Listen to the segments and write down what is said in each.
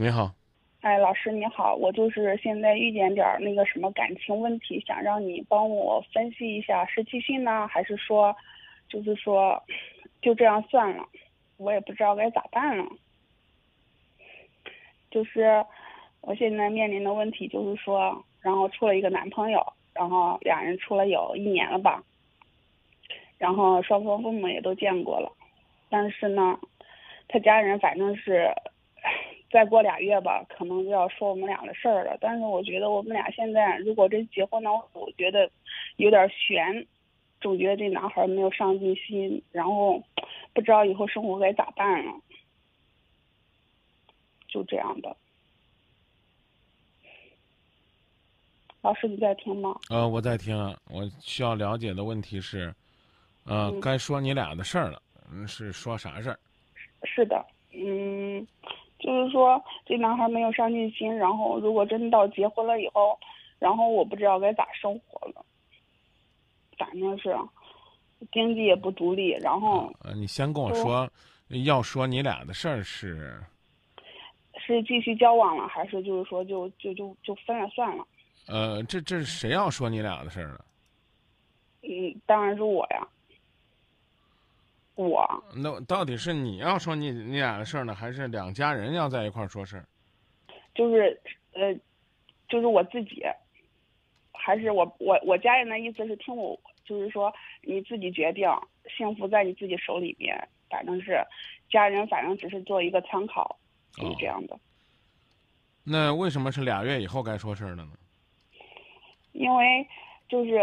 你好，哎，老师你好，我就是现在遇见点儿那个什么感情问题，想让你帮我分析一下，是继续呢，还是说，就是说，就这样算了，我也不知道该咋办了。就是我现在面临的问题就是说，然后处了一个男朋友，然后俩人处了有一年了吧，然后双方父母也都见过了，但是呢，他家人反正是。再过俩月吧，可能就要说我们俩的事儿了。但是我觉得我们俩现在如果真结婚的话，我觉得有点悬，总觉得这男孩没有上进心，然后不知道以后生活该咋办了，就这样的。老师你在听吗？呃，我在听。我需要了解的问题是，呃，该说你俩的事儿了。嗯，是说啥事儿？是的，嗯。就是说，这男孩没有上进心，然后如果真到结婚了以后，然后我不知道该咋生活了。反正是经济也不独立，然后。呃，你先跟我说，要说你俩的事儿是。是继续交往了，还是就是说就就就就分了算了？呃，这这是谁要说你俩的事儿了？嗯，当然是我呀。我那到底是你要说你你俩的事儿呢，还是两家人要在一块儿说事儿？就是呃，就是我自己，还是我我我家人的意思是听我，就是说你自己决定，幸福在你自己手里边。反正是家人，反正只是做一个参考，就是这样的。那为什么是俩月以后该说事儿了呢？因为就是。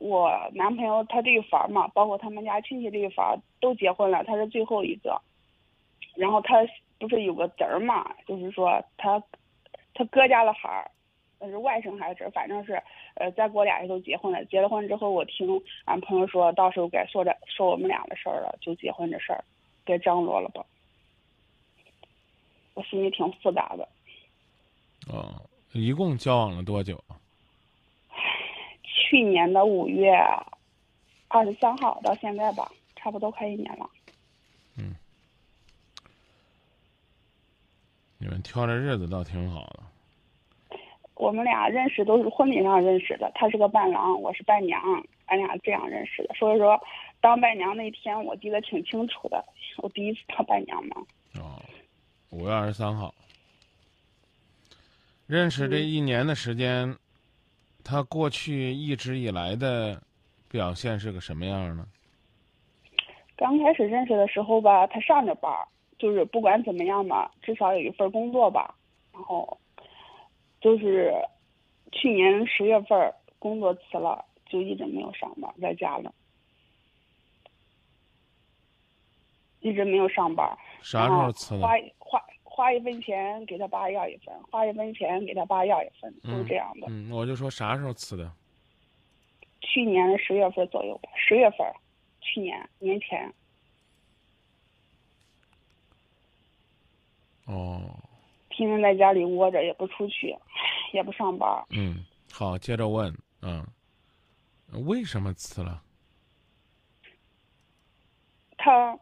我男朋友他这个房嘛，包括他们家亲戚这一房都结婚了，他是最后一个。然后他不是有个侄儿嘛，就是说他他哥家的孩儿，那是外甥还是侄儿，反正是呃再过俩月都结婚了。结了婚之后，我听俺朋友说到时候该说这说我们俩的事儿了，就结婚这事儿该张罗了吧。我心里挺复杂的。哦，一共交往了多久？去年的五月二十三号到现在吧，差不多快一年了。嗯，你们挑的日子倒挺好的。我们俩认识都是婚礼上认识的，他是个伴郎，我是伴娘，俺俩这样认识的。所以说，当伴娘那天我记得挺清楚的，我第一次当伴娘嘛。哦，五月二十三号，认识这一年的时间。他过去一直以来的表现是个什么样呢？刚开始认识的时候吧，他上着班，就是不管怎么样吧，至少有一份工作吧。然后就是去年十月份工作辞了，就一直没有上班，在家了，一直没有上班。啥时候辞的？花花。花一分钱给他爸要一份，花一分钱给他爸要一份，都是这样的。嗯，我就说啥时候辞的？去年的十月份左右吧，十月份，去年年前。哦。天天在家里窝着，也不出去，也不上班。嗯，好，接着问，嗯，为什么辞了？他，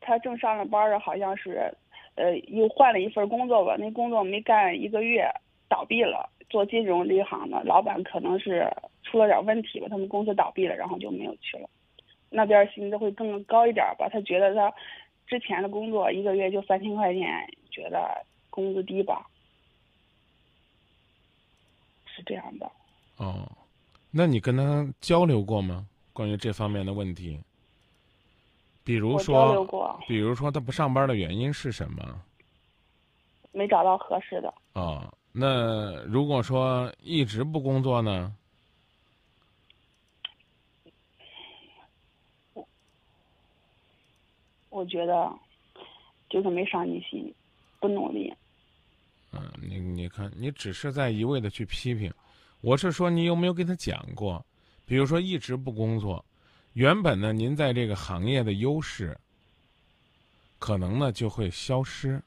他正上着班儿好像是。呃，又换了一份工作吧，那工作没干一个月，倒闭了。做金融这一行的，老板可能是出了点问题吧，他们公司倒闭了，然后就没有去了。那边薪资会更高一点吧？他觉得他之前的工作一个月就三千块钱，觉得工资低吧？是这样的。哦，那你跟他交流过吗？关于这方面的问题？比如说，比如说他不上班的原因是什么？没找到合适的。哦，那如果说一直不工作呢？觉得就是没上进心，不努力。嗯，你你看，你只是在一味的去批评，我是说你有没有跟他讲过？比如说一直不工作。原本呢，您在这个行业的优势，可能呢就会消失。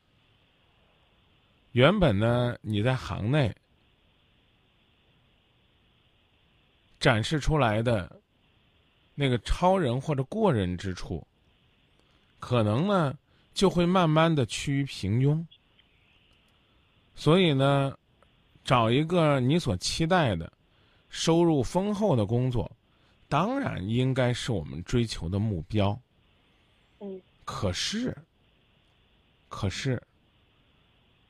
原本呢，你在行内展示出来的那个超人或者过人之处，可能呢就会慢慢的趋于平庸。所以呢，找一个你所期待的、收入丰厚的工作，当然应该是我们追求的目标。嗯。可是，可是，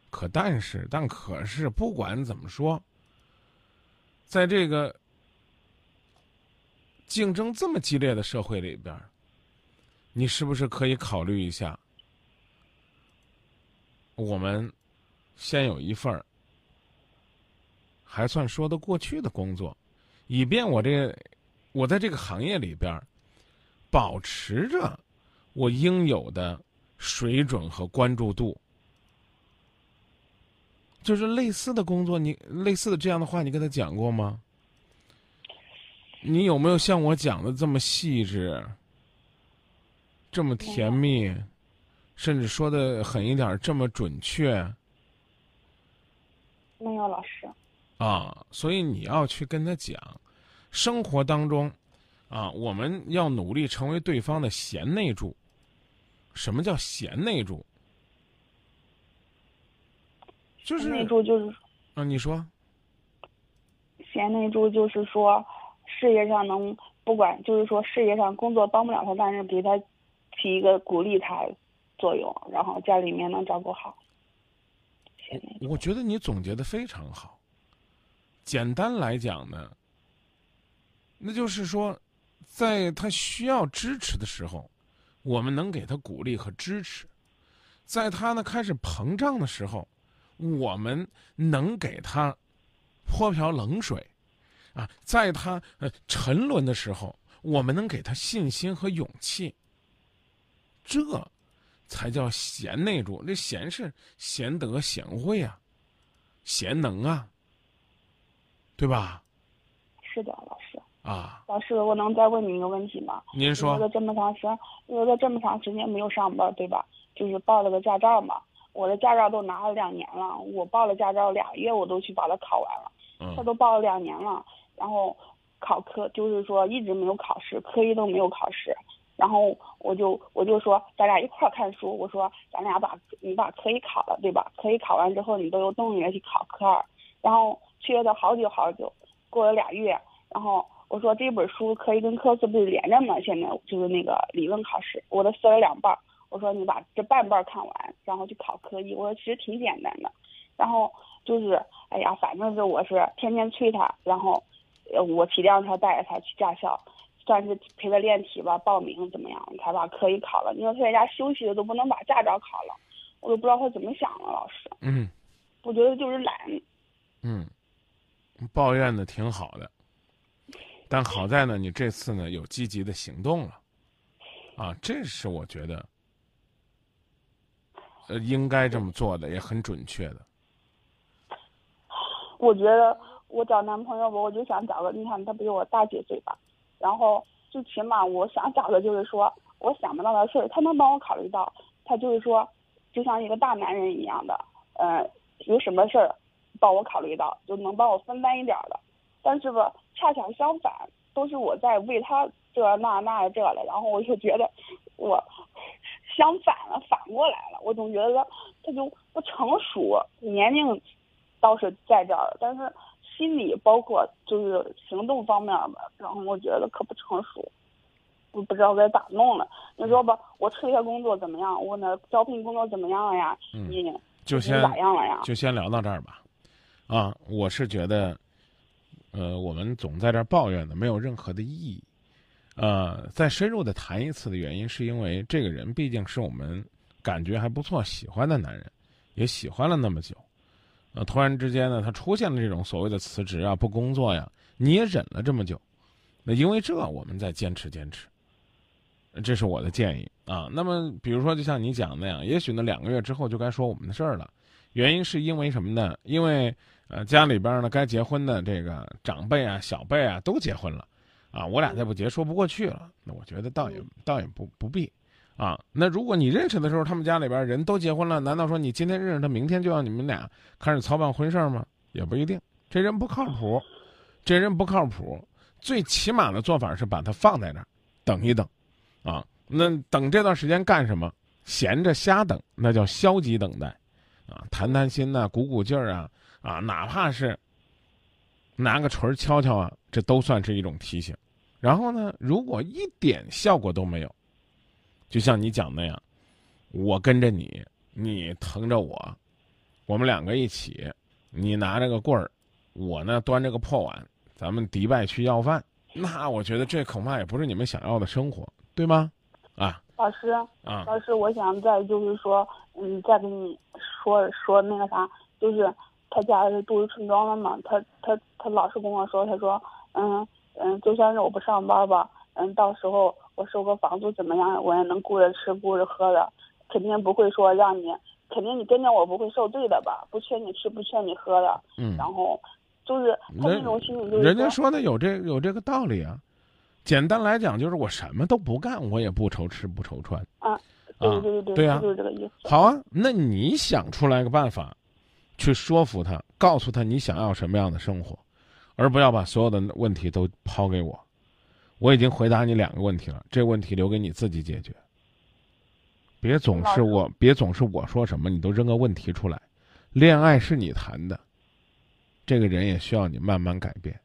可但是，但可是，不管怎么说，在这个竞争这么激烈的社会里边，你是不是可以考虑一下？我们。先有一份儿还算说得过去的工作，以便我这我在这个行业里边保持着我应有的水准和关注度。就是类似的工作，你类似的这样的话，你跟他讲过吗？你有没有像我讲的这么细致，这么甜蜜，甚至说的狠一点，这么准确？没有老师，啊，所以你要去跟他讲，生活当中，啊，我们要努力成为对方的贤内助。什么叫贤内助？就是内助就是，啊，你说，贤内助就是说，事业上能不管，就是说事业上工作帮不了他，但是给他起一个鼓励他作用，然后家里面能照顾好。我觉得你总结的非常好。简单来讲呢，那就是说，在他需要支持的时候，我们能给他鼓励和支持；在他呢开始膨胀的时候，我们能给他泼瓢冷水；啊，在他呃沉沦的时候，我们能给他信心和勇气。这。才叫贤内助，这贤是贤德贤惠啊，贤能啊，对吧？是的，老师。啊。老师，我能再问您一个问题吗？您说。我在这么长时间，我在这么长时间没有上班，对吧？就是报了个驾照嘛，我的驾照都拿了两年了，我报了驾照俩月，我都去把它考完了。嗯。他都报了两年了，然后考科就是说一直没有考试，科一都没有考试。然后我就我就说咱俩一块儿看书，我说咱俩把你把科一考了对吧？科一考完之后你都有动力去考科二，然后催了好久好久，过了俩月，然后我说这本书科一跟科四不是连着吗？现在就是那个理论考试，我都撕了两半，我说你把这半半看完，然后去考科一，我说其实挺简单的，然后就是哎呀，反正是我是天天催他，然后我体谅他带着他去驾校。算是陪他练题吧，报名怎么样？才把科一考了。你说他在家休息的都不能把驾照考了，我都不知道他怎么想的。老师，嗯，我觉得就是懒。嗯，抱怨的挺好的，但好在呢，你这次呢有积极的行动了，啊，这是我觉得，呃，应该这么做的，也很准确的。我觉得我找男朋友吧，我就想找个，你看他比我大几岁吧。然后最起码我想找的就是说，我想不到的事儿，他能帮我考虑到。他就是说，就像一个大男人一样的，呃，有什么事儿，帮我考虑到，就能帮我分担一点的。但是吧，恰巧相反，都是我在为他这那那这的，然后我就觉得我相反了，反过来了。我总觉得他就不成熟，年龄倒是在这儿，但是。心理包括就是行动方面吧，然后我觉得可不成熟，我不知道该咋弄了。你说吧，我催他工作怎么样？我那招聘工作怎么样了呀？你就先咋样了呀？就先聊到这儿吧。啊，我是觉得，呃，我们总在这儿抱怨的没有任何的意义。呃，再深入的谈一次的原因，是因为这个人毕竟是我们感觉还不错、喜欢的男人，也喜欢了那么久。呃，突然之间呢，他出现了这种所谓的辞职啊、不工作呀，你也忍了这么久，那因为这，我们再坚持坚持，这是我的建议啊。那么，比如说，就像你讲那样，也许呢，两个月之后就该说我们的事儿了。原因是因为什么呢？因为呃，家里边呢，该结婚的这个长辈啊、小辈啊都结婚了，啊，我俩再不结说不过去了。那我觉得倒也倒也不不必。啊，那如果你认识的时候，他们家里边人都结婚了，难道说你今天认识他，明天就要你们俩开始操办婚事吗？也不一定，这人不靠谱，这人不靠谱。最起码的做法是把他放在那儿，等一等，啊，那等这段时间干什么？闲着瞎等，那叫消极等待。啊，谈谈心呐、鼓鼓劲儿啊，啊，哪怕是拿个锤敲敲啊，这都算是一种提醒。然后呢，如果一点效果都没有，就像你讲那样，我跟着你，你疼着我，我们两个一起，你拿着个棍儿，我呢端着个破碗，咱们迪拜去要饭，那我觉得这恐怕也不是你们想要的生活，对吗？啊。老师，啊，老师，我想再就是说，嗯，再跟你说说那个啥，就是他家是都市村庄的嘛，他他他老是跟我说，他说，嗯嗯，就算是我不上班吧，嗯，到时候我收个房租怎么样，我也能顾着吃顾着喝的，肯定不会说让你，肯定你跟着我不会受罪的吧，不缺你吃不缺你喝的，嗯，然后就是他那种心理就是人家说的有这有这个道理啊。简单来讲，就是我什么都不干，我也不愁吃不愁穿。啊，对对对对，对啊就是这个意思。好啊，那你想出来个办法，去说服他，告诉他你想要什么样的生活，而不要把所有的问题都抛给我。我已经回答你两个问题了，这问题留给你自己解决。别总是我，别总是我说什么你都扔个问题出来。恋爱是你谈的，这个人也需要你慢慢改变。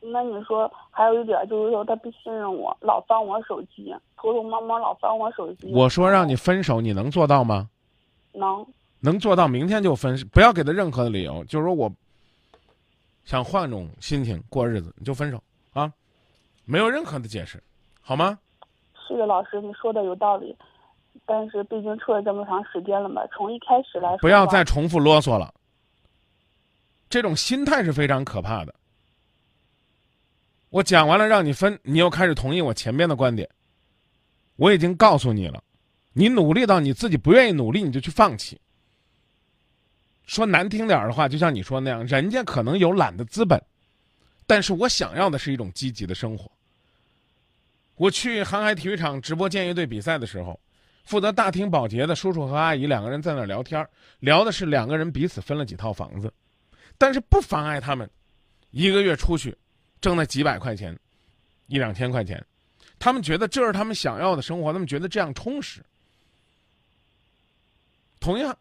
那你说还有一点就是说他不信任我，老翻我手机，偷偷摸摸老翻我手机。我说让你分手，你能做到吗？能，能做到，明天就分，不要给他任何的理由，就是说我想换种心情过日子，你就分手啊，没有任何的解释，好吗？是的，老师你说的有道理，但是毕竟处了这么长时间了嘛，从一开始来说，不要再重复啰嗦了，这种心态是非常可怕的。我讲完了让你分，你又开始同意我前边的观点。我已经告诉你了，你努力到你自己不愿意努力，你就去放弃。说难听点儿的话，就像你说那样，人家可能有懒的资本，但是我想要的是一种积极的生活。我去航海体育场直播建业队比赛的时候，负责大厅保洁的叔叔和阿姨两个人在那儿聊天，聊的是两个人彼此分了几套房子，但是不妨碍他们一个月出去挣那几百块钱，一两千块钱，他们觉得这是他们想要的生活，他们觉得这样充实。同样，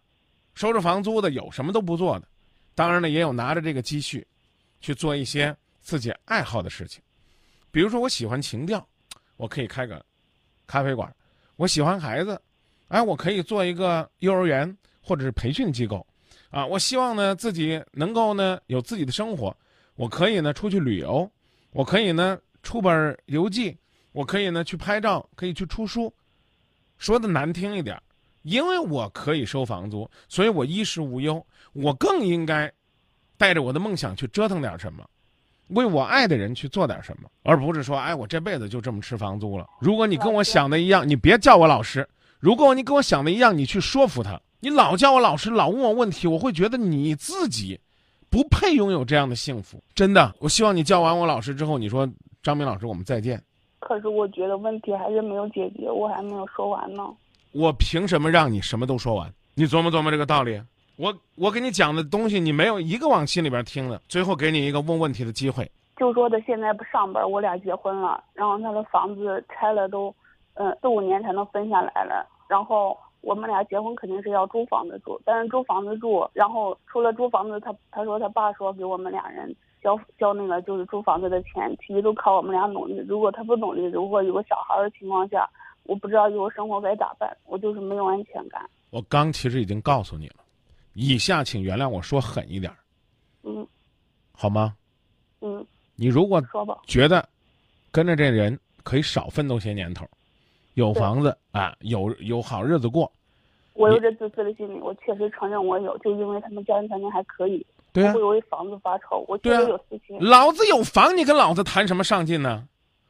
收着房租的有什么都不做的，当然了，也有拿着这个积蓄去做一些自己爱好的事情，比如说我喜欢情调，我可以开个咖啡馆；我喜欢孩子，哎，我可以做一个幼儿园或者是培训机构，啊，我希望呢自己能够呢有自己的生活，我可以呢出去旅游，我可以呢出本游记，我可以呢去拍照，可以去出书。说的难听一点，因为我可以收房租，所以我衣食无忧。我更应该带着我的梦想去折腾点什么，为我爱的人去做点什么，而不是说，哎，我这辈子就这么吃房租了。如果你跟我想的一样，你别叫我老师；如果你跟我想的一样，你去说服他。你老叫我老师，老问我问题，我会觉得你自己不配拥有这样的幸福。真的，我希望你叫完我老师之后，你说张明老师，我们再见。可是我觉得问题还是没有解决，我还没有说完呢。我凭什么让你什么都说完？你琢磨琢磨这个道理。我我给你讲的东西，你没有一个往心里边听的。最后给你一个问问题的机会。就说他现在不上班，我俩结婚了，然后他的房子拆了都，嗯，四五年才能分下来了。然后我们俩结婚肯定是要租房子住，但是租房子住，然后除了租房子，他他说他爸说给我们俩人交交那个就是租房子的钱，其余都靠我们俩努力。如果他不努力，如果有个小孩的情况下，我不知道以后生活该咋办，我就是没有安全感。我刚其实已经告诉你了，以下请原谅我说狠一点，嗯好吗？嗯，你如果说吧。觉得跟着这人可以少奋斗些年头，有房子啊，有有好日子过，我有这自私的心理，我确实承认我有，就因为他们家庭条件还可以，对会，为房子发愁，我确实有私心。老子有房，你跟老子谈什么上进呢？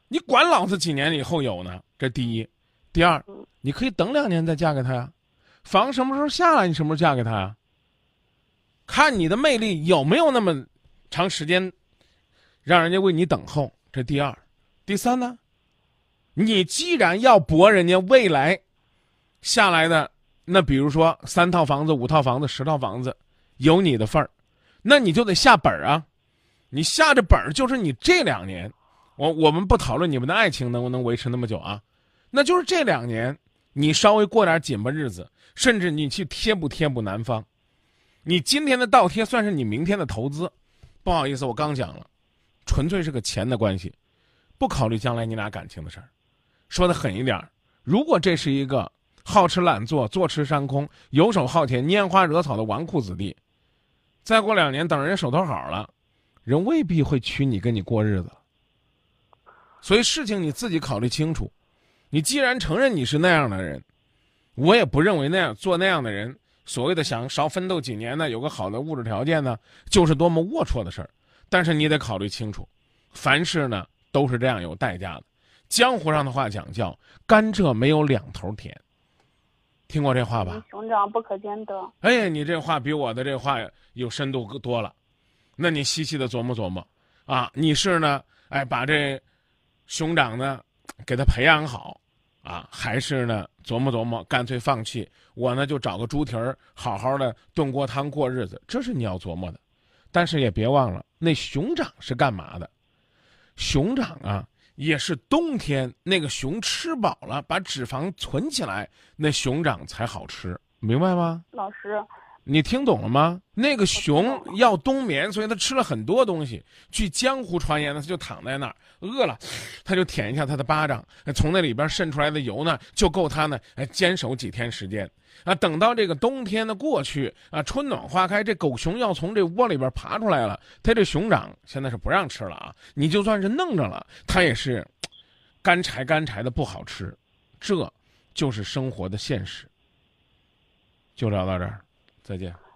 你管老子几年以后有呢？这第一，第二嗯，你可以等两年再嫁给他呀。房什么时候下来，你什么时候嫁给他呀？看你的魅力有没有那么长时间，让人家为你等候。这第二，第三呢？你既然要博人家未来下来的，那比如说三套房子、五套房子、十套房子，有你的份儿，那你就得下本儿啊。你下着本儿就是你这两年，我我们不讨论你们的爱情能不能维持那么久啊，那就是这两年你稍微过点紧巴日子，甚至你去贴补贴补男方，你今天的倒贴算是你明天的投资。不好意思，我刚讲了，纯粹是个钱的关系，不考虑将来你俩感情的事儿。说的狠一点儿，如果这是一个好吃懒做、坐吃山空、游手好闲、拈花惹草的纨绔子弟，再过两年等人手头好了，人未必会娶你跟你过日子。所以事情你自己考虑清楚。你既然承认你是那样的人，我也不认为那样做那样的人，所谓的想少奋斗几年呢，有个好的物质条件呢，就是多么龌龊的事儿。但是你得考虑清楚，凡事呢都是这样有代价的。江湖上的话讲叫“甘蔗没有两头甜”，听过这话吧？熊掌不可兼得。哎，你这话比我的这话有深度多了。那你细细的琢磨琢磨，啊，你是呢？哎，把这熊掌呢给他培养好，啊，还是呢琢磨琢磨，干脆放弃。我呢就找个猪蹄儿，好好的炖锅汤过日子，这是你要琢磨的。但是也别忘了，那熊掌是干嘛的？熊掌啊。也是冬天，那个熊吃饱了，把脂肪存起来，那熊掌才好吃，明白吗？老师，你听懂了吗？那个熊要冬眠，所以它吃了很多东西。据江湖传言呢，它就躺在那儿，饿了，它就舔一下它的巴掌，从那里边渗出来的油呢，就够它呢坚守几天时间。啊，等到这个冬天的过去啊，春暖花开，这狗熊要从这窝里边爬出来了。它这熊掌现在是不让吃了啊！你就算是弄着了，它也是干柴干柴的不好吃。这就是生活的现实。就聊到这儿，再见。